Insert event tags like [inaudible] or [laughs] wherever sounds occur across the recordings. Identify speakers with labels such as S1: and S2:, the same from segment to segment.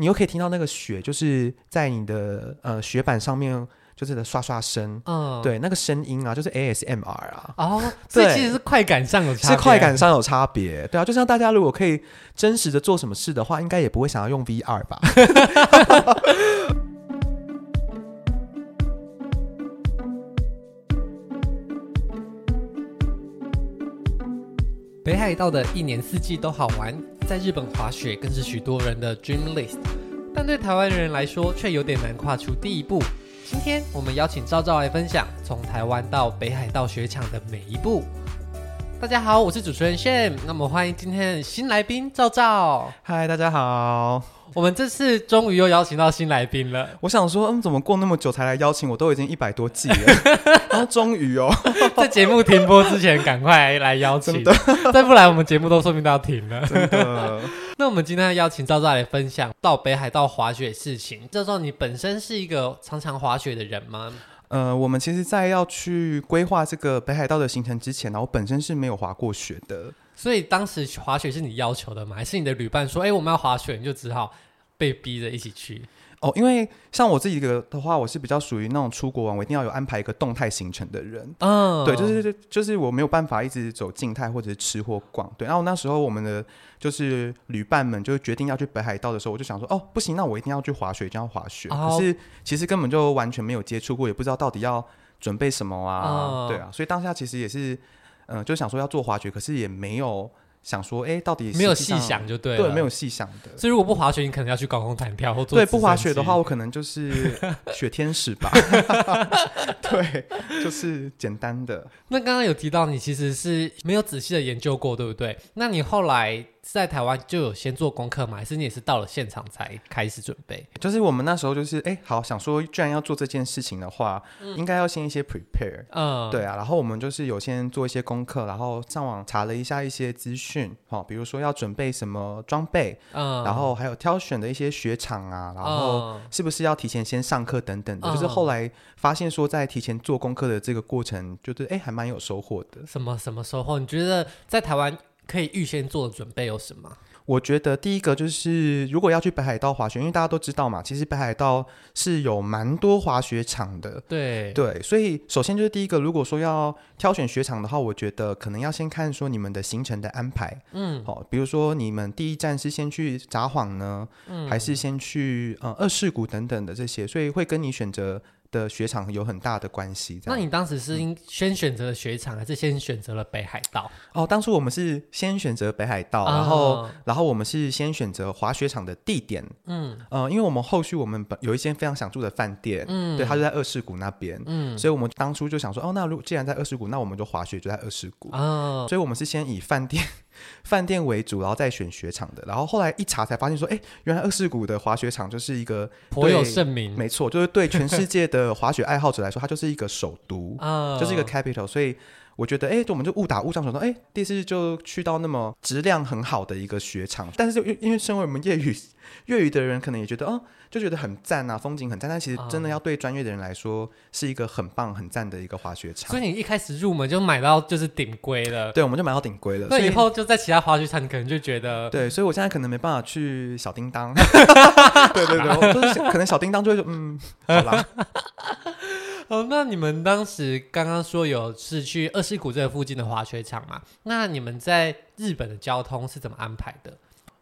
S1: 你又可以听到那个雪，就是在你的呃雪板上面。就是的刷刷声，嗯，对，那个声音啊，就是 ASMR 啊，
S2: 哦，所以其实是快感上有差别，
S1: 是快感上有差别，对啊，就像大家如果可以真实的做什么事的话，应该也不会想要用 VR 吧。[laughs]
S2: 北海道的一年四季都好玩，在日本滑雪更是许多人的 dream list，但对台湾人来说却有点难跨出第一步。今天我们邀请赵赵来分享从台湾到北海道雪场的每一步。大家好，我是主持人 Shane，那么欢迎今天的新来宾赵赵。
S1: 嗨，大家好。
S2: 我们这次终于又邀请到新来宾了。
S1: 我想说，嗯，怎么过那么久才来邀请？我都已经一百多季了，然 [laughs] 后终于哦，
S2: 在节目停播之前赶快来邀请，再不来我们节目都说明都要停了。真的。[laughs] 那我们今天要邀请赵赵来分享到北海道滑雪事情。赵赵，你本身是一个常常滑雪的人吗？
S1: 呃，我们其实，在要去规划这个北海道的行程之前呢，我本身是没有滑过雪的。
S2: 所以当时滑雪是你要求的吗？还是你的旅伴说：“哎，我们要滑雪，你就只好被逼着一起去？”
S1: 哦，因为像我自己的的话，我是比较属于那种出国玩，我一定要有安排一个动态行程的人。嗯，对，就是就是我没有办法一直走静态或者是吃或逛。对，然后那时候我们的就是旅伴们就决定要去北海道的时候，我就想说，哦，不行，那我一定要去滑雪，一定要滑雪。哦、可是其实根本就完全没有接触过，也不知道到底要准备什么啊。哦、对啊，所以当下其实也是，嗯、呃，就想说要做滑雪，可是也没有。想说，哎，到底
S2: 没有细想就对了，
S1: 对，没有细想的。
S2: 所以如果不滑雪，你可能要去高空弹跳或做。
S1: 对，不滑雪的话，我可能就是 [laughs] 雪天使吧。对，就是简单的。
S2: 那刚刚有提到你其实是没有仔细的研究过，对不对？那你后来？在台湾就有先做功课吗？还是你也是到了现场才开始准备？
S1: 就是我们那时候就是哎，好想说，既然要做这件事情的话，嗯、应该要先一些 prepare。嗯，对啊。然后我们就是有先做一些功课，然后上网查了一下一些资讯，好，比如说要准备什么装备，嗯，然后还有挑选的一些雪场啊，然后是不是要提前先上课等等的。嗯、就是后来发现说，在提前做功课的这个过程，就是哎，还蛮有收获的。
S2: 什么什么收获？你觉得在台湾？可以预先做的准备有什么？
S1: 我觉得第一个就是，如果要去北海道滑雪，因为大家都知道嘛，其实北海道是有蛮多滑雪场的。对对，所以首先就是第一个，如果说要挑选雪场的话，我觉得可能要先看说你们的行程的安排。嗯，好，比如说你们第一站是先去札幌呢，嗯，还是先去呃二世谷等等的这些，所以会跟你选择的雪场有很大的关系。
S2: 那你当时是先选择了雪场，还是先选择了北海道？
S1: 哦，当初我们是先选择北海道，然后，哦、然后我们是先选择滑雪场的地点。嗯，呃，因为我们后续我们本有一间非常想住的饭店，嗯，对，它就在二世谷那边，嗯，所以我们当初就想说，哦，那如既然在二世谷，那我们就滑雪就在二世谷。哦，所以我们是先以饭店。饭店为主，然后再选雪场的。然后后来一查才发现说，哎，原来二世谷的滑雪场就是一个
S2: 颇有盛名。
S1: 没错，就是对全世界的滑雪爱好者来说，它就是一个首都，[laughs] 就是一个 capital。所以我觉得，哎，我们就误打误撞说，哎，第一次就去到那么质量很好的一个雪场。但是就因因为身为我们业余业余的人，可能也觉得，哦。就觉得很赞啊，风景很赞，但其实真的要对专业的人来说，是一个很棒很赞的一个滑雪场。
S2: 所以你一开始入门就买到就是顶规了，
S1: 对，我们就买到顶规了。
S2: 那以后就在其他滑雪场，你可能就觉得，
S1: 对，所以我现在可能没办法去小叮当。对 [laughs] 对对，就是可能小叮当就会说，嗯，好啦。[laughs]
S2: 哦，那你们当时刚刚说有是去二世谷这个附近的滑雪场嘛？那你们在日本的交通是怎么安排的？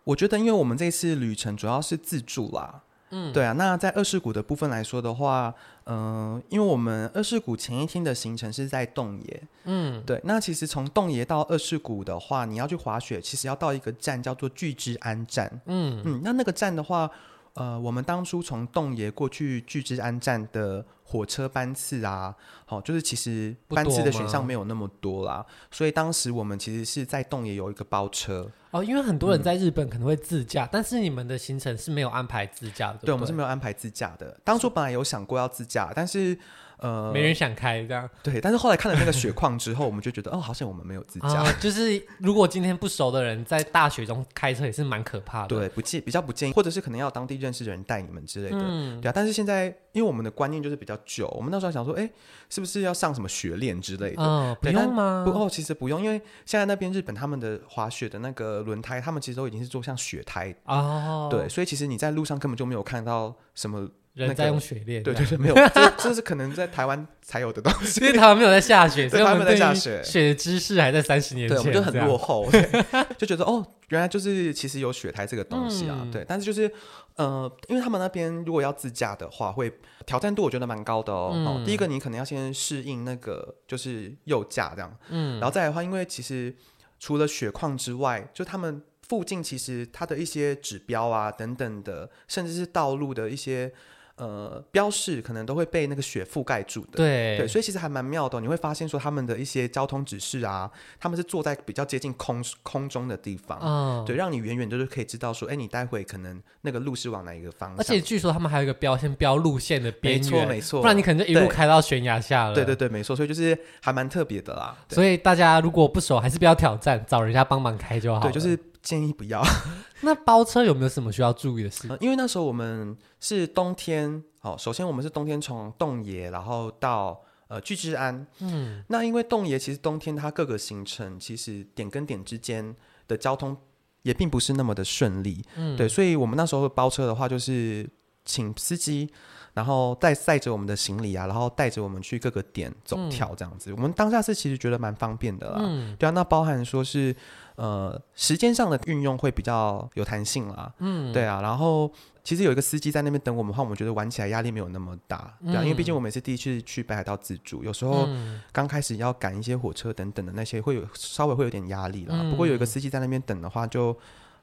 S1: 我觉得，因为我们这次旅程主要是自助啦。嗯，对啊，那在二世谷的部分来说的话，嗯、呃，因为我们二世谷前一天的行程是在洞爷，嗯，对，那其实从洞爷到二世谷的话，你要去滑雪，其实要到一个站叫做聚之安站，嗯。嗯，那那个站的话，呃，我们当初从洞爷过去聚之安站的。火车班次啊，好，就是其实班次的选项没有那么多啦，所以当时我们其实是在洞爷有一个包车
S2: 哦，因为很多人在日本可能会自驾，嗯、但是你们的行程是没有安排自驾的，对，
S1: 对，我们是没有安排自驾的。当初本来有想过要自驾，但是。呃，
S2: 没人想开这样。
S1: 对，但是后来看了那个雪况之后，我们就觉得，[laughs] 哦，好像我们没有自驾。
S2: 啊，就是如果今天不熟的人在大雪中开车也是蛮可怕的。
S1: 对，不建比较不建议，或者是可能要当地认识的人带你们之类的。嗯，对啊。但是现在，因为我们的观念就是比较久。我们那时候想说，哎，是不是要上什么雪链之类的？
S2: 嗯，不用吗？
S1: 不哦，其实不用，因为现在那边日本他们的滑雪的那个轮胎，他们其实都已经是做像雪胎
S2: 哦。
S1: 对，所以其实你在路上根本就没有看到什么。
S2: 人在用雪链，
S1: 对对对，没有，[laughs] 这这是可能在台湾才有的东西，
S2: 因为台湾没有在下雪，所以
S1: 他们在下雪，
S2: 雪的知识还在三十年前，
S1: 对，我们就很落后，[laughs] 就觉得哦，原来就是其实有雪胎这个东西啊，对，但是就是呃，因为他们那边如果要自驾的话，会挑战度我觉得蛮高的哦。第一个你可能要先适应那个就是右驾这样，嗯，然后再来的话，因为其实除了雪况之外，就他们附近其实它的一些指标啊等等的，甚至是道路的一些。呃，标示可能都会被那个雪覆盖住的，
S2: 对
S1: 对，所以其实还蛮妙的哦。你会发现说他们的一些交通指示啊，他们是坐在比较接近空空中的地方，嗯，对，让你远远就是可以知道说，哎，你待会可能那个路是往哪一个方向。
S2: 而且据说他们还有一个标线标路线的边缘，
S1: 没错没错，
S2: 不然你可能就一路开到悬崖下了。
S1: 对对对，没错，所以就是还蛮特别的啦。
S2: 所以大家如果不熟，还是不要挑战，找人家帮忙开就好。
S1: 对，就是。建议不要。[laughs]
S2: 那包车有没有什么需要注意的事？
S1: 嗯，因为那时候我们是冬天，好，首先我们是冬天从洞爷，然后到呃聚治安。嗯，那因为洞爷其实冬天它各个行程其实点跟点之间的交通也并不是那么的顺利。嗯，对，所以我们那时候包车的话，就是请司机，然后带载着我们的行李啊，然后带着我们去各个点走跳这样子。嗯，我们当下是其实觉得蛮方便的啦。嗯，对啊，那包含说是。呃，时间上的运用会比较有弹性啦。嗯，对啊。然后其实有一个司机在那边等我们的话，我们觉得玩起来压力没有那么大，对啊。因为毕竟我们也是第一次去北海道自助，有时候刚开始要赶一些火车等等的那些，会有稍微会有点压力啦。不过有一个司机在那边等的话就，就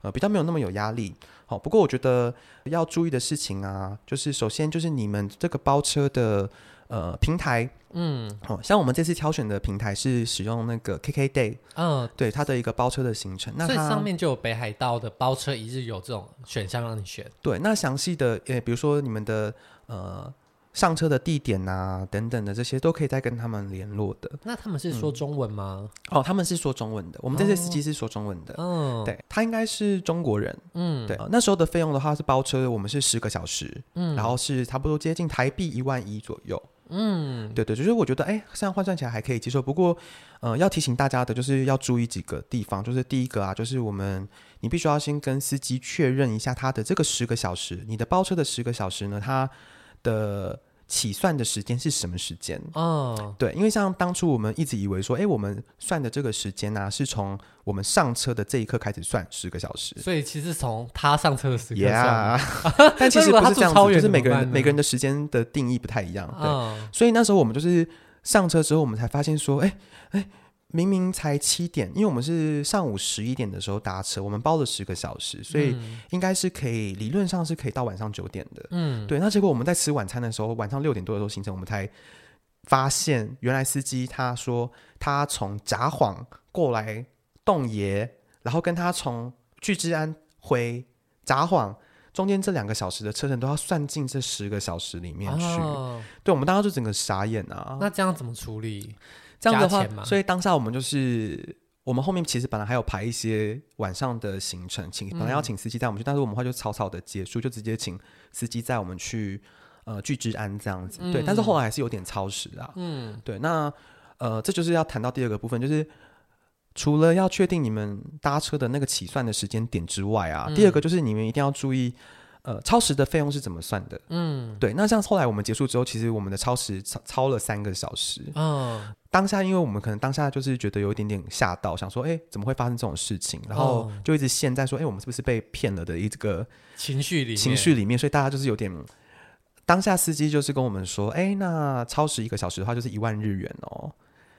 S1: 呃比较没有那么有压力。好，不过我觉得要注意的事情啊，就是首先就是你们这个包车的。呃，平台，嗯，哦，像我们这次挑选的平台是使用那个 KKday，嗯，对，它的一个包车的行程，那它
S2: 上面就有北海道的包车一日游这种选项让你选。
S1: 对，那详细的，呃，比如说你们的呃上车的地点啊等等的这些，都可以再跟他们联络的。
S2: 那他们是说中文吗？
S1: 嗯、哦，他们是说中文的。我们这些司机是说中文的。嗯、哦，对，他应该是中国人。嗯，对、呃，那时候的费用的话是包车，我们是十个小时，嗯，然后是差不多接近台币一万一左右。嗯，对对，就是我觉得，哎，这样换算起来还可以接受。不过，呃，要提醒大家的，就是要注意几个地方。就是第一个啊，就是我们你必须要先跟司机确认一下他的这个十个小时，你的包车的十个小时呢，他的。起算的时间是什么时间？哦，对，因为像当初我们一直以为说，哎，我们算的这个时间呢、啊，是从我们上车的这一刻开始算十个小时。
S2: 所以其实从他上车的时间
S1: 算。Yeah. [laughs] 但其实不是这样子，就是每个人每个人的时间的定义不太一样。对，哦、所以那时候我们就是上车之后，我们才发现说，哎哎。明明才七点，因为我们是上午十一点的时候搭车，我们包了十个小时，所以应该是可以，理论上是可以到晚上九点的。嗯，对。那结果我们在吃晚餐的时候，晚上六点多的时候行程，我们才发现，原来司机他说他从札幌过来洞爷，然后跟他从巨之安回札幌中间这两个小时的车程都要算进这十个小时里面去。哦、对，我们当时就整个傻眼啊！
S2: 那这样怎么处理？
S1: 这样的话，所以当下我们就是，我们后面其实本来还有排一些晚上的行程，请本来要请司机带我们去，嗯、但是我们话就草草的结束，就直接请司机载我们去呃聚之安这样子。嗯、对，但是后来还是有点超时啊。嗯，对，那呃这就是要谈到第二个部分，就是除了要确定你们搭车的那个起算的时间点之外啊，嗯、第二个就是你们一定要注意。呃，超时的费用是怎么算的？嗯，对。那像后来我们结束之后，其实我们的超时超超了三个小时。嗯、哦，当下因为我们可能当下就是觉得有一点点吓到，想说，哎，怎么会发生这种事情？然后就一直陷在说，哎，我们是不是被骗了的一个
S2: 情绪里面
S1: 情绪里面，所以大家就是有点。当下司机就是跟我们说，哎，那超时一个小时的话就是一万日元哦。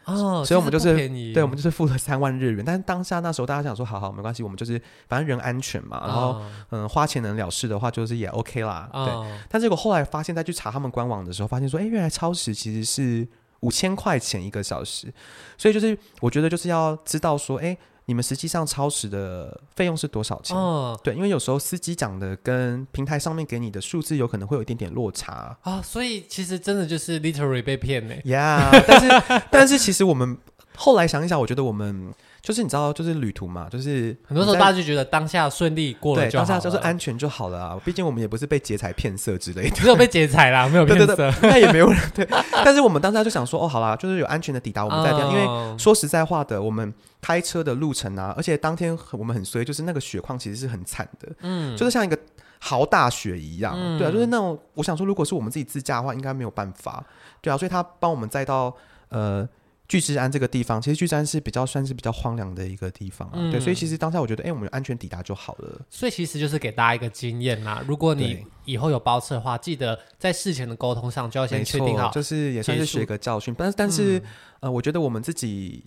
S1: 哦，所以我们就是对，我们就是付了三万日元。但是当下那时候大家想说，好好没关系，我们就是反正人安全嘛，然后嗯花钱能了事的话，就是也 OK 啦。对，但结果后来发现，再去查他们官网的时候，发现说，哎，原来超时其实是五千块钱一个小时。所以就是我觉得就是要知道说，哎。你们实际上超时的费用是多少钱？嗯，对，因为有时候司机讲的跟平台上面给你的数字有可能会有一点点落差啊，
S2: 所以其实真的就是 literally 被骗呢。
S1: Yeah，但是 [laughs] 但是其实我们后来想一想，我觉得我们。就是你知道，就是旅途嘛，就是
S2: 很多时候大家就觉得当下顺利过了就好了，
S1: 当下就是安全就好了啊。毕竟我们也不是被劫财骗色之类的，
S2: 只有被劫财啦，[laughs] 没有骗色，对对对，
S1: 那也没有人对。但是我们当下就想说，哦，好啦，就是有安全的抵达我们再这样。因为说实在话的，我们开车的路程啊，而且当天我们很衰，就是那个雪况其实是很惨的，嗯，就是像一个豪大雪一样，嗯、对啊，就是那种我想说，如果是我们自己自驾的话，应该没有办法，对啊，所以他帮我们载到呃。巨石安这个地方，其实巨石安是比较算是比较荒凉的一个地方啊，嗯、对，所以其实当下我觉得，哎、欸，我们安全抵达就好了。
S2: 所以其实就是给大家一个经验啦，如果你以后有包车的话，记得在事前的沟通上就要先确定好，
S1: 就是也算是学个教训。但是但是，嗯、呃，我觉得我们自己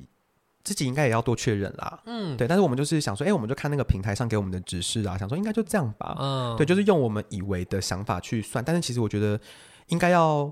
S1: 自己应该也要多确认啦。嗯，对。但是我们就是想说，哎、欸，我们就看那个平台上给我们的指示啊，想说应该就这样吧。嗯，对，就是用我们以为的想法去算，但是其实我觉得应该要。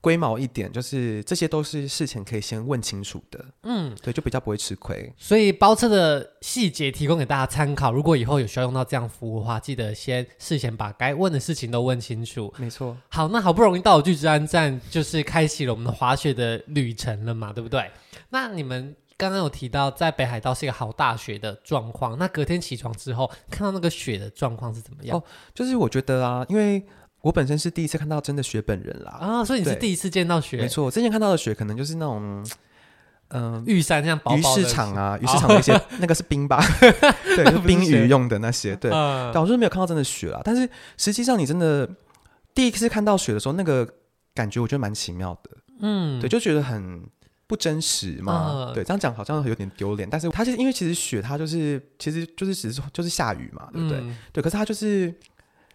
S1: 龟毛一点，就是这些都是事前可以先问清楚的，嗯，对，就比较不会吃亏。
S2: 所以包车的细节提供给大家参考，如果以后有需要用到这样服务的话，记得先事前把该问的事情都问清楚。
S1: 没错。
S2: 好，那好不容易到了巨之安站，就是开启了我们的滑雪的旅程了嘛，对不对？那你们刚刚有提到在北海道是一个好大雪的状况，那隔天起床之后看到那个雪的状况是怎么样？哦，
S1: 就是我觉得啊，因为。我本身是第一次看到真的雪本人啦
S2: 啊，所以你是第一次见到雪？
S1: 没错，我之前看到的雪可能就是那种，嗯、呃，
S2: 玉山这样薄薄
S1: 的鱼市场啊，鱼市场那些 [laughs] 那个是冰吧？[laughs] 对，是冰鱼用的那些。对，嗯、但我就是没有看到真的雪啦。但是实际上，你真的第一次看到雪的时候，那个感觉我觉得蛮奇妙的。嗯，对，就觉得很不真实嘛。嗯、对，这样讲好像有点丢脸。但是它就是因为其实雪它就是其实就是只是就是下雨嘛，对不对？嗯、对，可是它就是。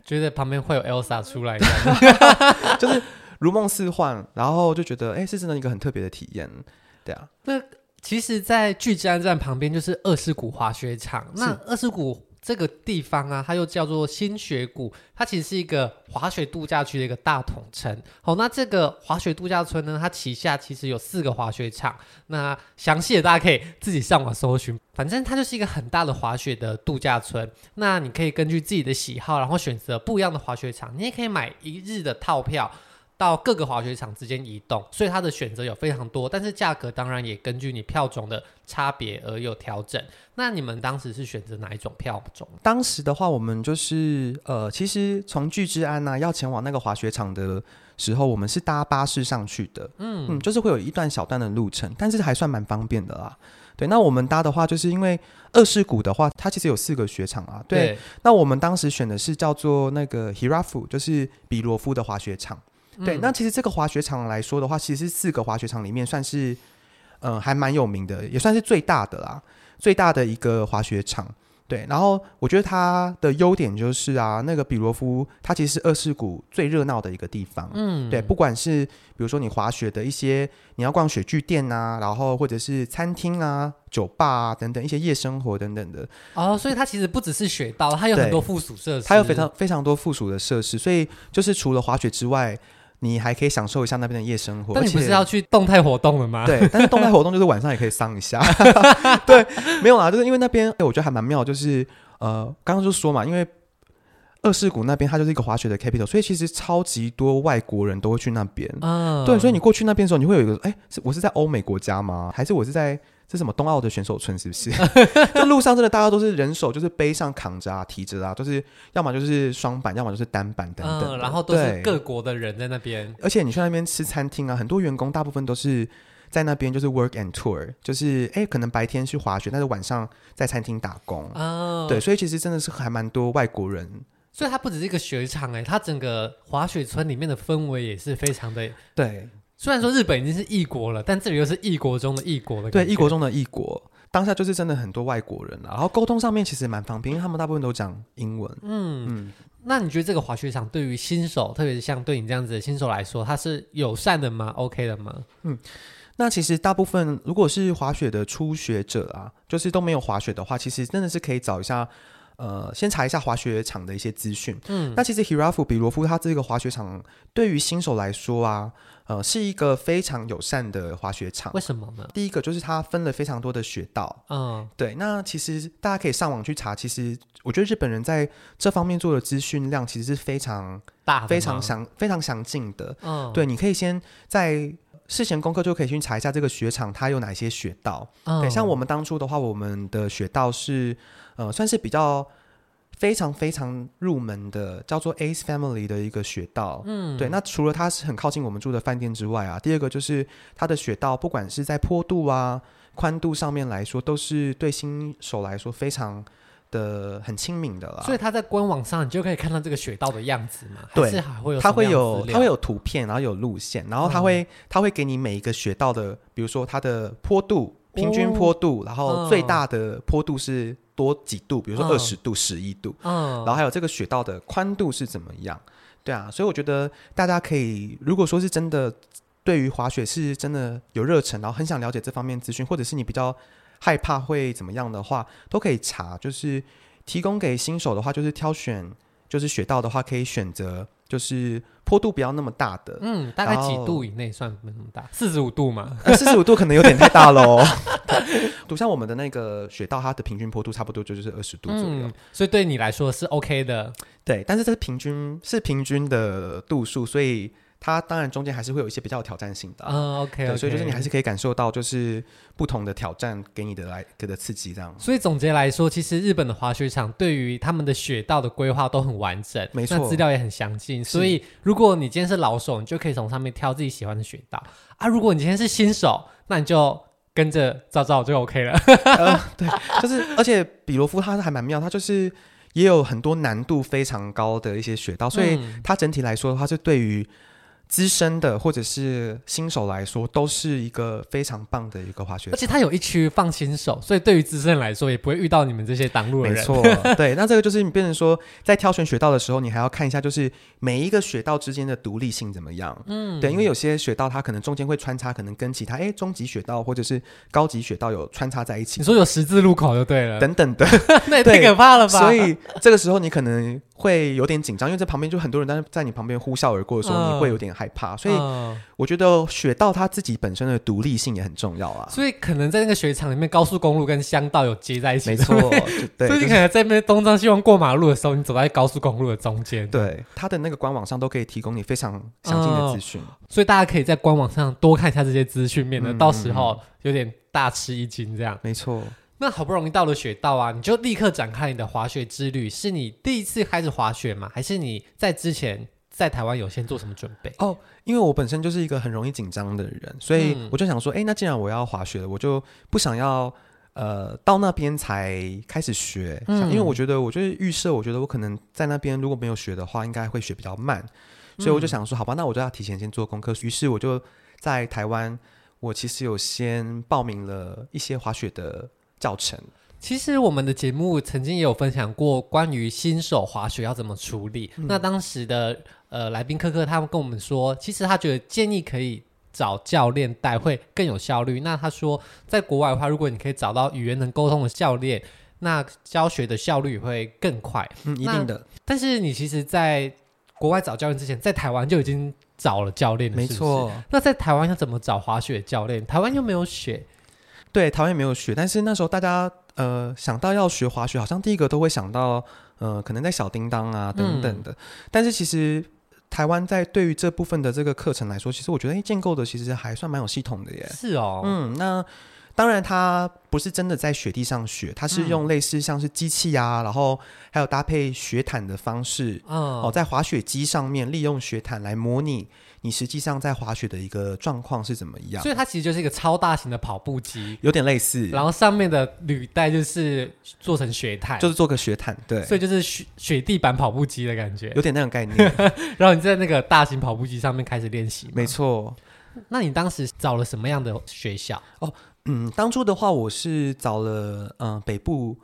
S2: 觉得旁边会有 Elsa 出来，[laughs]
S1: 就是如梦似幻，然后就觉得哎、欸，是真的一个很特别的体验，对啊。
S2: 那其实，在巨之安站旁边就是二世谷滑雪场，是那二世谷。这个地方啊，它又叫做新雪谷，它其实是一个滑雪度假区的一个大统称。好，那这个滑雪度假村呢，它旗下其实有四个滑雪场。那详细的大家可以自己上网搜寻，反正它就是一个很大的滑雪的度假村。那你可以根据自己的喜好，然后选择不一样的滑雪场。你也可以买一日的套票。到各个滑雪场之间移动，所以它的选择有非常多，但是价格当然也根据你票种的差别而有调整。那你们当时是选择哪一种票种？
S1: 当时的话，我们就是呃，其实从聚之安呢要前往那个滑雪场的时候，我们是搭巴士上去的，嗯嗯，就是会有一段小段的路程，但是还算蛮方便的啦。对，那我们搭的话，就是因为二世谷的话，它其实有四个雪场啊。对，对那我们当时选的是叫做那个 Hirafu，就是比罗夫的滑雪场。对，那其实这个滑雪场来说的话，其实四个滑雪场里面算是，嗯、呃，还蛮有名的，也算是最大的啦，最大的一个滑雪场。对，然后我觉得它的优点就是啊，那个比罗夫它其实是二世谷最热闹的一个地方。嗯，对，不管是比如说你滑雪的一些，你要逛雪具店啊，然后或者是餐厅啊、酒吧啊等等一些夜生活等等的。
S2: 哦，所以它其实不只是雪道，它有很多附属设施，
S1: 它有非常非常多附属的设施，所以就是除了滑雪之外。你还可以享受一下那边的夜生活，
S2: 但你不是要去动态活动了吗？
S1: 对，但是动态活动就是晚上也可以上一下。[laughs] 对，没有啦，就是因为那边，哎，我觉得还蛮妙，就是呃，刚刚就说嘛，因为二世谷那边它就是一个滑雪的 capital，所以其实超级多外国人都会去那边。嗯，对，所以你过去那边的时候，你会有一个，哎，是我是在欧美国家吗？还是我是在？这是什么冬奥的选手村是不是？[laughs] 就路上真的大家都是人手，就是背上扛着啊，提着啊，都是要么就是双板，要么就是单板等等、嗯。
S2: 然后都是各国的人在那边。
S1: 而且你去那边吃餐厅啊，很多员工大部分都是在那边就是 work and tour，就是哎，可能白天去滑雪，但是晚上在餐厅打工。哦，对，所以其实真的是还蛮多外国人。
S2: 所以它不只是一个雪场哎、欸，它整个滑雪村里面的氛围也是非常的
S1: 对。
S2: 虽然说日本已经是异国了，但这里又是异国中的异国的。
S1: 对，异国中的异国，当下就是真的很多外国人啊，然后沟通上面其实蛮方便，因为他们大部分都讲英文。嗯嗯，
S2: 那你觉得这个滑雪场对于新手，特别是像对你这样子的新手来说，它是友善的吗？OK 的吗？
S1: 嗯，那其实大部分如果是滑雪的初学者啊，就是都没有滑雪的话，其实真的是可以找一下。呃，先查一下滑雪场的一些资讯。嗯，那其实 Hirafu 比罗夫它这个滑雪场对于新手来说啊，呃，是一个非常友善的滑雪场。
S2: 为什么呢？
S1: 第一个就是它分了非常多的雪道。嗯，对。那其实大家可以上网去查，其实我觉得日本人在这方面做的资讯量其实是非常大、非常详、非常详尽的。嗯，对，你可以先在。事前功课就可以去查一下这个雪场它有哪些雪道。
S2: 嗯、
S1: 对，像我们当初的话，我们的雪道是呃算是比较非常非常入门的，叫做 Ace Family 的一个雪道。嗯，对。那除了它是很靠近我们住的饭店之外啊，第二个就是它的雪道，不管是在坡度啊、宽度上面来说，都是对新手来说非常。的很亲民的啦，
S2: 所以他在官网上你就可以看到这个雪道的样子嘛？
S1: 对，
S2: 还是还会有
S1: 它会有它会有图片，然后有路线，然后它会它、嗯、会给你每一个雪道的，比如说它的坡度平均坡度，哦、然后最大的坡度是多几度，比如说二十度、十一、嗯、度，嗯，然后还有这个雪道的宽度是怎么样？对啊，所以我觉得大家可以，如果说是真的对于滑雪是真的有热忱，然后很想了解这方面资讯，或者是你比较。害怕会怎么样的话，都可以查。就是提供给新手的话，就是挑选，就是雪道的话，可以选择就是坡度不要那么大的。
S2: 嗯，大概几度以内算没那么大？四十五度嘛？
S1: 四十五度可能有点太大喽。[laughs] 就像我们的那个雪道，它的平均坡度差不多就是二十度左右，嗯，
S2: 所以对你来说是 OK 的。
S1: 对，但是这是平均是平均的度数，所以。它当然中间还是会有一些比较有挑战性的，
S2: 嗯，OK，
S1: 所以就是你还是可以感受到就是不同的挑战给你的来给的刺激这样。
S2: 所以总结来说，其实日本的滑雪场对于他们的雪道的规划都很完整，
S1: 没错，
S2: 资料也很详尽。所以如果你今天是老手，你就可以从上面挑自己喜欢的雪道啊。如果你今天是新手，那你就跟着照照就 OK 了。[laughs]
S1: 呃，对，就是而且比罗夫他还蛮妙，它就是也有很多难度非常高的一些雪道，所以它整体来说的话是对于。资深的或者是新手来说，都是一个非常棒的一个滑雪。
S2: 而且它有一区放新手，所以对于资深来说，也不会遇到你们这些挡路的人。
S1: 没错，对。那这个就是你变成说，在挑选雪道的时候，你还要看一下，就是每一个雪道之间的独立性怎么样。嗯，对，因为有些雪道它可能中间会穿插，可能跟其他哎中级雪道或者是高级雪道有穿插在一起。
S2: 你说有十字路口就对了，
S1: 等等的，[laughs]
S2: 那也太可怕了吧？
S1: 所以这个时候你可能会有点紧张，因为在旁边就很多人，但是在你旁边呼啸而过的时候，嗯、你会有点害怕。所以我觉得雪道它自己本身的独立性也很重要啊。
S2: 所以可能在那个雪场里面，高速公路跟乡道有接在一起，
S1: 没错。[laughs] 对，
S2: 所以你可能在那边东张西望过马路的时候，你走在高速公路的中间。
S1: 对，它的那个官网上都可以提供你非常详尽的资讯，
S2: 嗯，所以大家可以在官网上多看一下这些资讯，免得到时候有点大吃一惊。这样，
S1: 没错。
S2: 那好不容易到了雪道啊，你就立刻展开你的滑雪之旅。是你第一次开始滑雪吗？还是你在之前在台湾有先做什么准备？
S1: 哦，因为我本身就是一个很容易紧张的人，所以我就想说，哎、嗯，那既然我要滑雪了，我就不想要呃到那边才开始学，嗯、因为我觉得，我就是预设，我觉得我可能在那边如果没有学的话，应该会学比较慢，所以我就想说，好吧，那我就要提前先做功课。于是我就在台湾，我其实有先报名了一些滑雪的。教程，
S2: 其实我们的节目曾经也有分享过关于新手滑雪要怎么处理。嗯、那当时的呃来宾科科他们跟我们说，其实他觉得建议可以找教练带会更有效率。那他说，在国外的话，如果你可以找到语言能沟通的教练，那教学的效率会更快。
S1: 嗯，一定的。
S2: 但是你其实在国外找教练之前，在台湾就已经找了教练了，
S1: 没错。
S2: 那在台湾要怎么找滑雪教练？台湾又没有雪。
S1: 对，台湾也没有雪，但是那时候大家呃想到要学滑雪，好像第一个都会想到呃可能在小叮当啊等等的。嗯、但是其实台湾在对于这部分的这个课程来说，其实我觉得诶建构的其实还算蛮有系统的耶。
S2: 是哦，
S1: 嗯，那当然它不是真的在雪地上学，它是用类似像是机器啊，嗯、然后还有搭配雪毯的方式，嗯，哦，在滑雪机上面利用雪毯来模拟。你实际上在滑雪的一个状况是怎么样？
S2: 所以它其实就是一个超大型的跑步机，
S1: 有点类似。
S2: 然后上面的履带就是做成雪毯，
S1: 就是做个雪毯，对。
S2: 所以就是雪雪地板跑步机的感觉，
S1: 有点那种概念。[laughs]
S2: 然后你在那个大型跑步机上面开始练习，
S1: 没错。
S2: 那你当时找了什么样的学校？
S1: 哦，嗯，当初的话我是找了嗯、呃、北部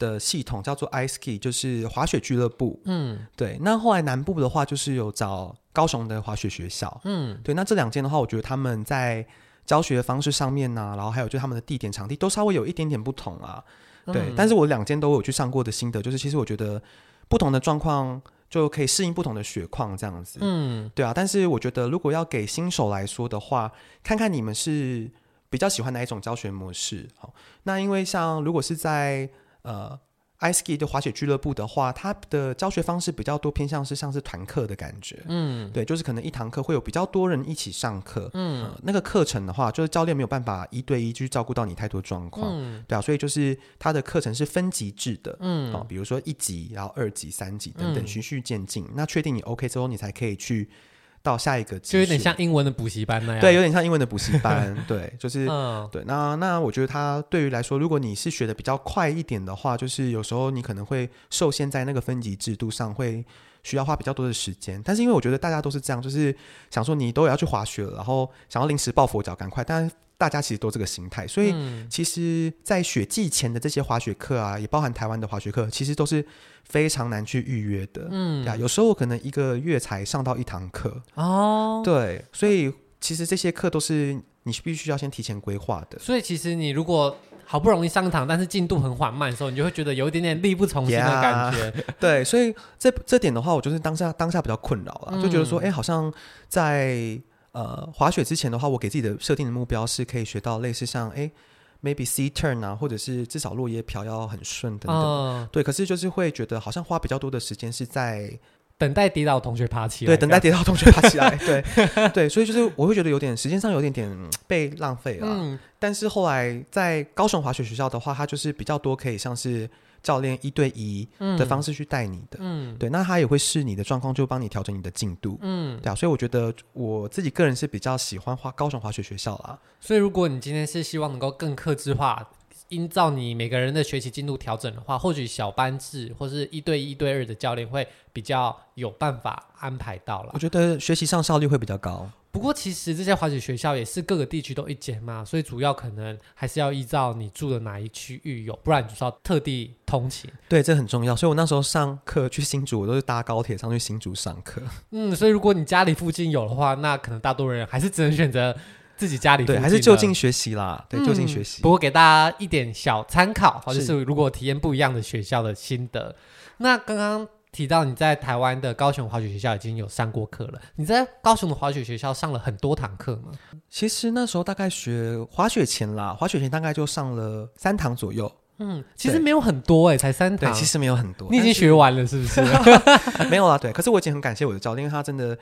S1: 的系统叫做 iSki，就是滑雪俱乐部。嗯，对。那后来南部的话就是有找。高雄的滑雪学校，嗯，对，那这两间的话，我觉得他们在教学的方式上面呢、啊，然后还有就他们的地点场地都稍微有一点点不同啊，对，嗯、但是我两间都有去上过的心得，就是其实我觉得不同的状况就可以适应不同的雪况这样子，嗯，对啊，但是我觉得如果要给新手来说的话，看看你们是比较喜欢哪一种教学模式，好，那因为像如果是在呃。iSki 的滑雪俱乐部的话，它的教学方式比较多偏向是像是团课的感觉，嗯，对，就是可能一堂课会有比较多人一起上课，嗯、呃，那个课程的话，就是教练没有办法一对一去照顾到你太多状况，嗯，对啊，所以就是它的课程是分级制的，嗯，比如说一级，然后二级、三级等等，循序渐进，那确定你 OK 之后，你才可以去。到下一个就
S2: 有点像英文的补习班那样，
S1: 对，有点像英文的补习班，[laughs] 对，就是，嗯、对，那那我觉得他对于来说，如果你是学的比较快一点的话，就是有时候你可能会受限在那个分级制度上，会需要花比较多的时间。但是因为我觉得大家都是这样，就是想说你都要去滑雪了，然后想要临时抱佛脚，赶快，但。大家其实都这个心态，所以其实，在雪季前的这些滑雪课啊，也包含台湾的滑雪课，其实都是非常难去预约的。嗯，呀，有时候可能一个月才上到一堂课哦。对，所以其实这些课都是你必须要先提前规划的。
S2: 所以其实你如果好不容易上堂，但是进度很缓慢的时候，你就会觉得有一点点力不从心的感觉。
S1: Yeah, 对，所以这这点的话，我就是当下当下比较困扰了，嗯、就觉得说，哎，好像在。呃，滑雪之前的话，我给自己的设定的目标是可以学到类似像哎，maybe C turn 啊，或者是至少落叶飘要很顺等等。哦、对，可是就是会觉得好像花比较多的时间是在
S2: 等待跌倒同学爬起来。
S1: 对，等待跌倒同学爬起来。[laughs] 对对，所以就是我会觉得有点时间上有点点被浪费了。嗯，但是后来在高雄滑雪学校的话，它就是比较多可以像是。教练一对一的方式去带你的，嗯，对，那他也会视你的状况，就帮你调整你的进度，嗯，对啊，所以我觉得我自己个人是比较喜欢滑高雄滑雪学校啦。
S2: 所以如果你今天是希望能够更克制化，依照你每个人的学习进度调整的话，或许小班制或是一对一对二的教练会比较有办法安排到了。
S1: 我觉得学习上效率会比较高。
S2: 不过其实这些滑雪学校也是各个地区都一间嘛，所以主要可能还是要依照你住的哪一区域有，不然你就是要特地通勤。
S1: 对，这很重要。所以我那时候上课去新竹，我都是搭高铁上去新竹上课。
S2: 嗯，所以如果你家里附近有的话，那可能大多人还是只能选择自己家里。
S1: 对，还是就近学习啦。对，就近学习。
S2: 不过给大家一点小参考，或者是如果体验不一样的学校的心得，那刚刚。提到你在台湾的高雄滑雪学校已经有上过课了，你在高雄的滑雪学校上了很多堂课吗？
S1: 其实那时候大概学滑雪前啦，滑雪前大概就上了三堂左右。
S2: 嗯，其实没有很多哎、欸，才三堂。
S1: 对，其实没有很多。
S2: 你已经学完了是不是？[laughs]
S1: 没有啦，对。可是我已经很感谢我的教练，因为他真的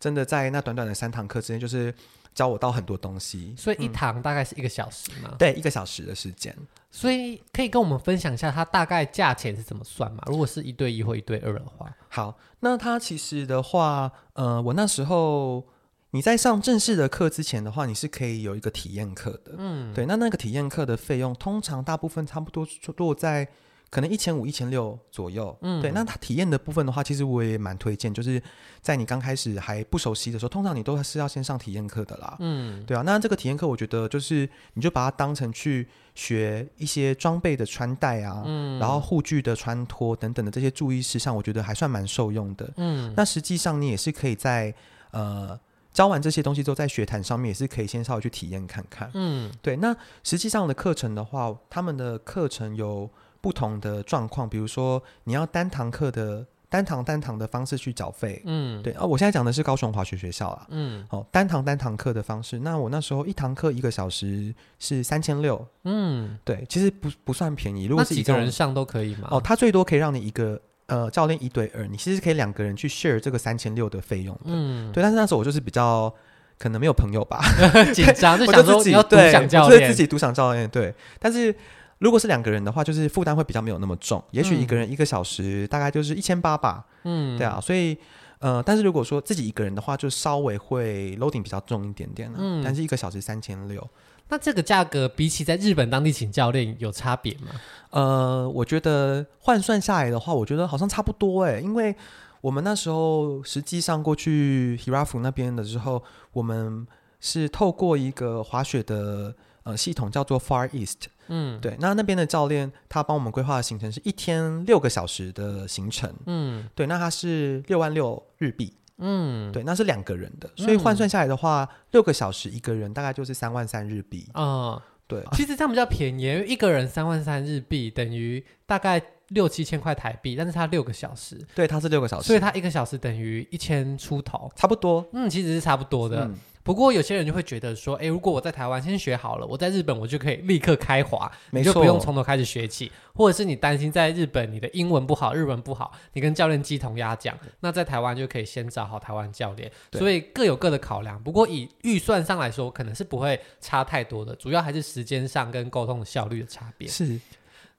S1: 真的在那短短的三堂课之间，就是。教我到很多东西，
S2: 所以一堂大概是一个小时嘛？
S1: 嗯、对，一个小时的时间。
S2: 所以可以跟我们分享一下，它大概价钱是怎么算嘛？如果是一对一或一对二的话，
S1: 好，那它其实的话，呃，我那时候你在上正式的课之前的话，你是可以有一个体验课的，嗯，对。那那个体验课的费用，通常大部分差不多落在。可能一千五、一千六左右，嗯，对。那他体验的部分的话，其实我也蛮推荐，就是在你刚开始还不熟悉的时候，通常你都是要先上体验课的啦，嗯，对啊。那这个体验课，我觉得就是你就把它当成去学一些装备的穿戴啊，嗯，然后护具的穿脱等等的这些注意事项，我觉得还算蛮受用的，嗯。那实际上你也是可以在呃教完这些东西之后，在学坛上面也是可以先稍微去体验看看，嗯，对。那实际上的课程的话，他们的课程有。不同的状况，比如说你要单堂课的单堂单堂的方式去缴费，嗯，对啊，我现在讲的是高雄滑雪学校啊，嗯，哦，单堂单堂课的方式，那我那时候一堂课一个小时是三千六，嗯，对，其实不不算便宜，如果是一
S2: 个人上都可以嘛？
S1: 哦，他最多可以让你一个呃教练一对二，你其实可以两个人去 share 这个三千六的费用的，嗯，对，但是那时候我就是比较可能没有朋友吧，[laughs]
S2: 紧张，[laughs] 就想说自己
S1: 要
S2: 独享教练，
S1: 对，自己独享教练，对，但是。如果是两个人的话，就是负担会比较没有那么重。也许一个人一个小时大概就是一千八吧。嗯，对啊，所以呃，但是如果说自己一个人的话，就稍微会 loading 比较重一点点了。嗯，但是一个小时三千六，
S2: 那这个价格比起在日本当地请教练有差别吗？
S1: 呃，我觉得换算下来的话，我觉得好像差不多哎，因为我们那时候实际上过去 Hirafu 那边的时候，我们是透过一个滑雪的。呃，系统叫做 Far East，嗯，对，那那边的教练他帮我们规划的行程是一天六个小时的行程，嗯，对，那他是六万六日币，嗯，对，那是两个人的，所以换算下来的话，嗯、六个小时一个人大概就是三万三日币，啊、哦，对，
S2: 其实这样比较便宜，因为一个人三万三日币等于大概六七千块台币，但是他六个小时，
S1: 对，他是六个小时，
S2: 所以他一个小时等于一千出头，
S1: 差不多，
S2: 嗯，其实是差不多的。嗯不过有些人就会觉得说，哎，如果我在台湾先学好了，我在日本我就可以立刻开滑，你就不用从头开始学起。或者是你担心在日本你的英文不好、日文不好，你跟教练鸡同鸭讲，那在台湾就可以先找好台湾教练。所以各有各的考量。不过以预算上来说，可能是不会差太多的，主要还是时间上跟沟通的效率的差别。
S1: 是。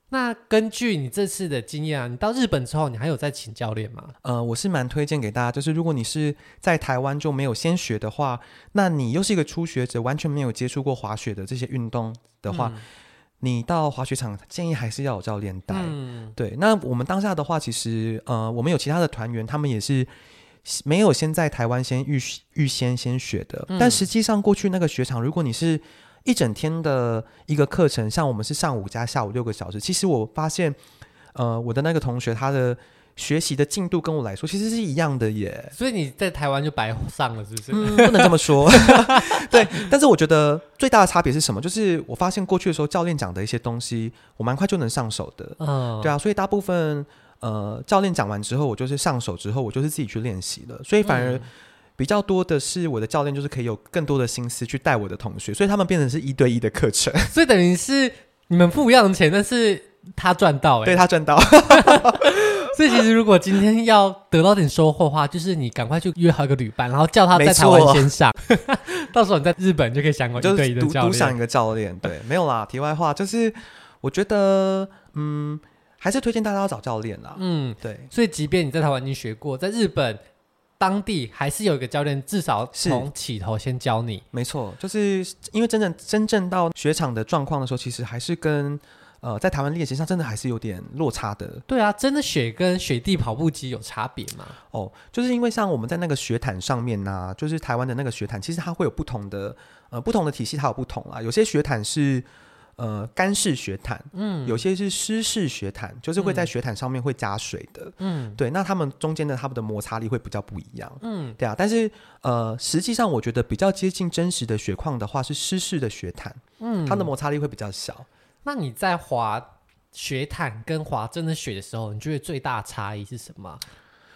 S2: 那根据你这次的经验啊，你到日本之后，你还有在请教练吗？
S1: 呃，我是蛮推荐给大家，就是如果你是在台湾就没有先学的话，那你又是一个初学者，完全没有接触过滑雪的这些运动的话，嗯、你到滑雪场建议还是要有教练带。嗯、对，那我们当下的话，其实呃，我们有其他的团员，他们也是没有先在台湾先预预先先学的，嗯、但实际上过去那个雪场，如果你是一整天的一个课程，像我们是上午加下午六个小时。其实我发现，呃，我的那个同学他的学习的进度跟我来说其实是一样的耶。
S2: 所以你在台湾就白上了，是不是？
S1: 嗯，不能这么说。[laughs] 对，但是我觉得最大的差别是什么？就是我发现过去的时候，教练讲的一些东西，我蛮快就能上手的。嗯，对啊。所以大部分呃，教练讲完之后，我就是上手之后，我就是自己去练习了。所以反而。嗯比较多的是我的教练，就是可以有更多的心思去带我的同学，所以他们变成是一对一的课程，[laughs]
S2: 所以等于是你们付一样的钱，但是他赚到、欸，
S1: 对他赚到。[laughs]
S2: 所以其实如果今天要得到点收获的话，就是你赶快去约好一个旅伴，然后叫他在台湾先上，[laughs] 到时候你在日本就可以享有一对一的教练，
S1: 独享一个教练。对，没有啦，题外话就是，我觉得嗯，还是推荐大家要找教练啦。嗯，对。
S2: 所以即便你在台湾已经学过，在日本。当地还是有一个教练，至少从起头先教你。
S1: 没错，就是因为真正真正到雪场的状况的时候，其实还是跟呃在台湾练习上真的还是有点落差的。
S2: 对啊，真的雪跟雪地跑步机有差别吗？
S1: 哦，就是因为像我们在那个雪毯上面呢、啊，就是台湾的那个雪毯，其实它会有不同的呃不同的体系，它有不同啊。有些雪毯是。呃，干式雪毯，嗯，有些是湿式雪毯，就是会在雪毯上面会加水的，嗯，对，那它们中间的它们的摩擦力会比较不一样，嗯，对啊，但是呃，实际上我觉得比较接近真实的雪况的话是湿式的雪毯，嗯，它的摩擦力会比较小。
S2: 那你在滑雪毯跟滑真的雪的时候，你觉得最大的差异是什么？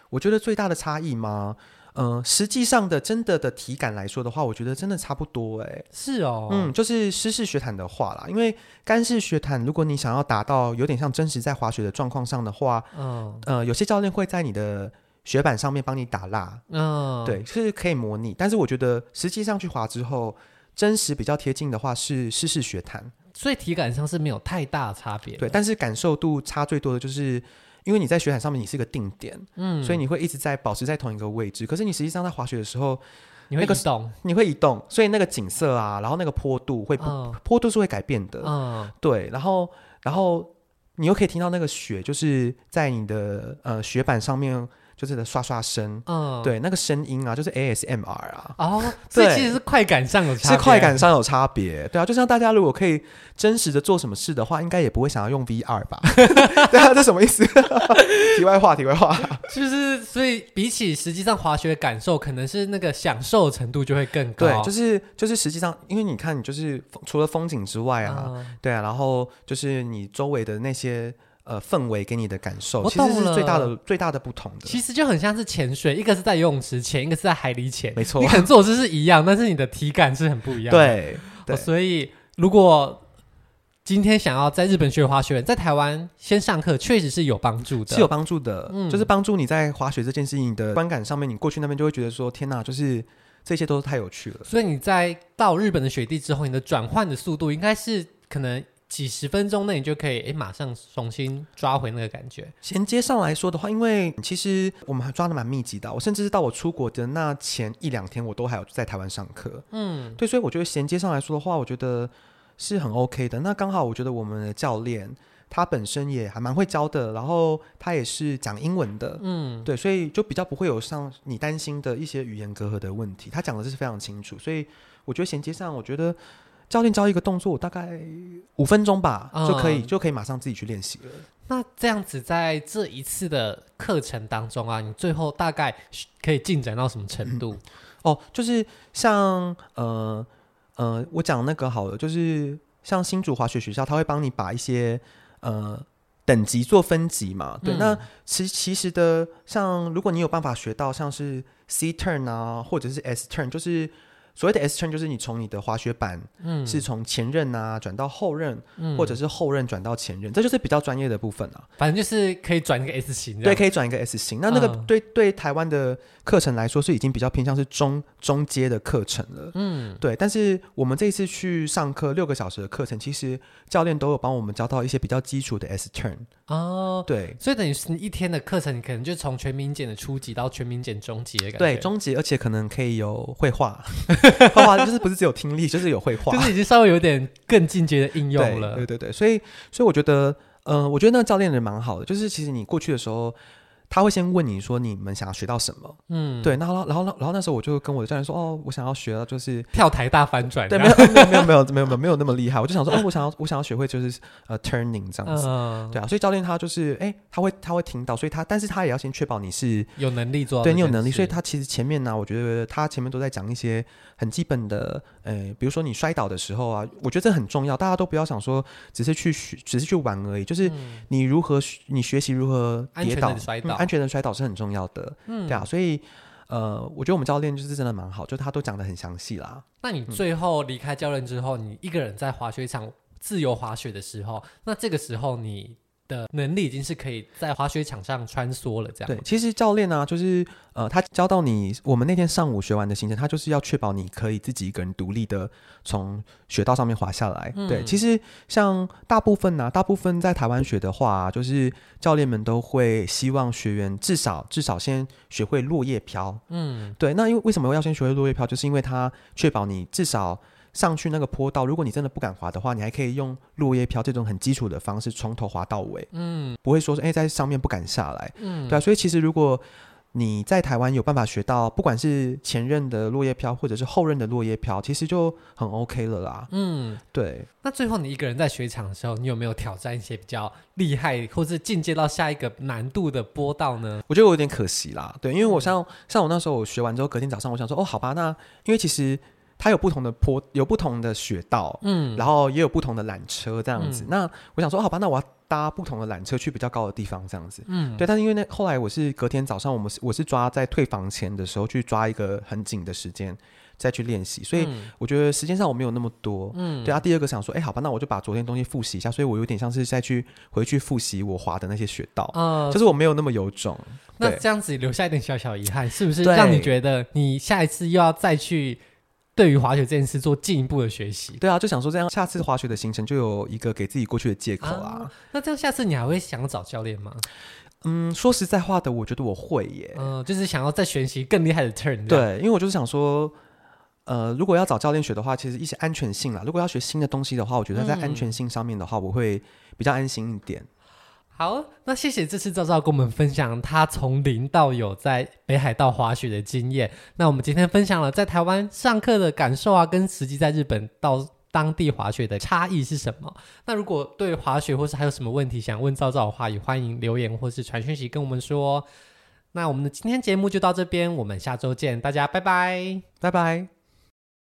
S1: 我觉得最大的差异吗？嗯、呃，实际上的真的的体感来说的话，我觉得真的差不多哎。
S2: 是哦，
S1: 嗯，就是湿式雪毯的话啦，因为干式雪毯，如果你想要达到有点像真实在滑雪的状况上的话，嗯，呃，有些教练会在你的雪板上面帮你打蜡，嗯，对，是可以模拟。但是我觉得实际上去滑之后，真实比较贴近的话是湿式雪毯，
S2: 所以体感上是没有太大的差别。
S1: 对，但是感受度差最多的就是。因为你在雪场上面，你是一个定点，嗯，所以你会一直在保持在同一个位置。可是你实际上在滑雪的时候，
S2: 你会移动，
S1: 你会移动，所以那个景色啊，然后那个坡度会，嗯、坡度是会改变的，嗯，对，然后，然后你又可以听到那个雪，就是在你的呃雪板上面。就是的刷刷声，嗯，对，那个声音啊，就是 ASMR 啊，
S2: 哦，所以其实是快感上有差别，
S1: 是快感上有差别，对啊，就像大家如果可以真实的做什么事的话，应该也不会想要用 VR 吧？[laughs] 对啊，这什么意思？[laughs] 题外话，题外话，
S2: 就是所以比起实际上滑雪的感受，可能是那个享受程度就会更高，
S1: 对，就是就是实际上，因为你看，你就是除了风景之外啊，嗯、对啊，然后就是你周围的那些。呃，氛围给你的感受，其实是最大的最大的不同的。
S2: 其实就很像是潜水，一个是在游泳池潜，一个是在海里潜。
S1: 没错，
S2: 你可能做姿是一样，但是你的体感是很不一样的。
S1: 对，
S2: 对、哦，所以如果今天想要在日本学滑雪，在台湾先上课，确实是有帮助的，
S1: 是有帮助的。嗯，就是帮助你在滑雪这件事情的观感上面，你过去那边就会觉得说，天哪，就是这些都是太有趣了。
S2: 所以你在到日本的雪地之后，你的转换的速度应该是可能。几十分钟内你就可以诶，马上重新抓回那个感觉。
S1: 衔接上来说的话，因为其实我们还抓的蛮密集的，我甚至是到我出国的那前一两天，我都还有在台湾上课。嗯，对，所以我觉得衔接上来说的话，我觉得是很 OK 的。那刚好我觉得我们的教练他本身也还蛮会教的，然后他也是讲英文的。嗯，对，所以就比较不会有像你担心的一些语言隔阂的问题。他讲的是非常清楚，所以我觉得衔接上，我觉得。教练教一个动作，大概五分钟吧，嗯、就可以就可以马上自己去练习了。
S2: 那这样子，在这一次的课程当中啊，你最后大概可以进展到什么程度？嗯、
S1: 哦，就是像呃呃，我讲那个好了，就是像新竹滑雪学校，他会帮你把一些呃等级做分级嘛。对，嗯、那其其实的，像如果你有办法学到像是 C turn 啊，或者是 S turn，就是。所谓的 S turn 就是你从你的滑雪板，嗯，是从前刃啊转到后刃，嗯，或者是后刃转到前刃，这就是比较专业的部分啊。
S2: 反正就是可以转一个 S 型，
S1: 对，可以转一个 S 型。那那个对、嗯、对台湾的课程来说是已经比较偏向是中中阶的课程了，嗯，对。但是我们这一次去上课六个小时的课程，其实教练都有帮我们教到一些比较基础的 S turn
S2: 哦，
S1: 对。
S2: 所以等于是一天的课程，你可能就从全民检的初级到全民检中级的感觉，
S1: 对，中级，而且可能可以有绘画。[laughs] 画画就是不是只有听力，就是有绘画，
S2: 就是已经稍微有点更进阶的应用了。
S1: 对对对，所以所以我觉得，嗯、呃，我觉得那个教练人蛮好的，就是其实你过去的时候。他会先问你说，你们想要学到什么？嗯，对，然后然后然后那时候我就跟我的教练说，哦，我想要学到就是
S2: 跳台大翻转，
S1: 对，没有 [laughs] 没有没有没有没有没有没有那么厉害，我就想说，哦，我想要我想要学会就是呃 turning 这样子，嗯、对啊，所以教练他就是哎，他会他会听到，所以他但是他也要先确保你是
S2: 有能力做，
S1: 对你有能力，所以他其实前面呢，我觉得他前面都在讲一些很基本的，呃，比如说你摔倒的时候啊，我觉得这很重要，大家都不要想说只是去学只是去玩而已，就是你如何你学习如何跌倒，安全的摔倒，嗯、安全的摔倒是很。重要的，嗯，对啊，所以，呃，我觉得我们教练就是真的蛮好，就他都讲的很详细啦。
S2: 那你最后离开教练之后，嗯，你一个人在滑雪场自由滑雪的时候，那这个时候你的能力已经是可以在滑雪场上穿梭了，这样。
S1: 对，其实教练呢、啊，就是呃，他教到你，我们那天上午学完的行程，他就是要确保你可以自己一个人独立的从雪道上面滑下来。嗯、对，其实像大部分呢、啊，大部分在台湾学的话、啊，就是教练们都会希望学员至少至少先学会落叶飘。嗯，对。那因为为什么要先学会落叶飘？就是因为他确保你至少。上去那个坡道，如果你真的不敢滑的话，你还可以用落叶飘这种很基础的方式从头滑到尾，嗯，不会说是哎、欸、在上面不敢下来，嗯，对啊，所以其实如果你在台湾有办法学到，不管是前任的落叶飘或者是后任的落叶飘，其实就很 OK 了啦，嗯，对。
S2: 那最后你一个人在雪场的时候，你有没有挑战一些比较厉害或是进阶到下一个难度的坡道呢？
S1: 我觉得我有点可惜啦，对，因为我像像我那时候我学完之后，隔天早上我想说，哦，好吧，那因为其实。它有不同的坡，有不同的雪道，嗯，然后也有不同的缆车这样子。嗯、那我想说，好吧，那我要搭不同的缆车去比较高的地方，这样子，嗯，对。但是因为那后来我是隔天早上，我们是我是抓在退房前的时候去抓一个很紧的时间再去练习，所以我觉得时间上我没有那么多，嗯，对啊。第二个想说，哎、欸，好吧，那我就把昨天东西复习一下，所以我有点像是再去回去复习我滑的那些雪道，啊、嗯，就是我没有那么有种。
S2: 那这样子留下一点小小遗憾，是不是让你觉得你下一次又要再去？对于滑雪这件事做进一步的学习，
S1: 对啊，就想说这样下次滑雪的行程就有一个给自己过去的借口啊，啊。
S2: 那这样下次你还会想找教练吗？
S1: 嗯，说实在话的，我觉得我会耶。
S2: 嗯，就是想要再学习更厉害的 turn。
S1: 对，因为我就是想说，呃，如果要找教练学的话，其实一些安全性啦，如果要学新的东西的话，我觉得在安全性上面的话，我会比较安心一点。
S2: 好，那谢谢这次赵赵跟我们分享他从零到有在北海道滑雪的经验。那我们今天分享了在台湾上课的感受啊，跟实际在日本到当地滑雪的差异是什么？那如果对滑雪或是还有什么问题想问赵赵的话，也欢迎留言或是传讯息跟我们说。那我们的今天节目就到这边，我们下周见，大家拜拜，
S1: 拜拜。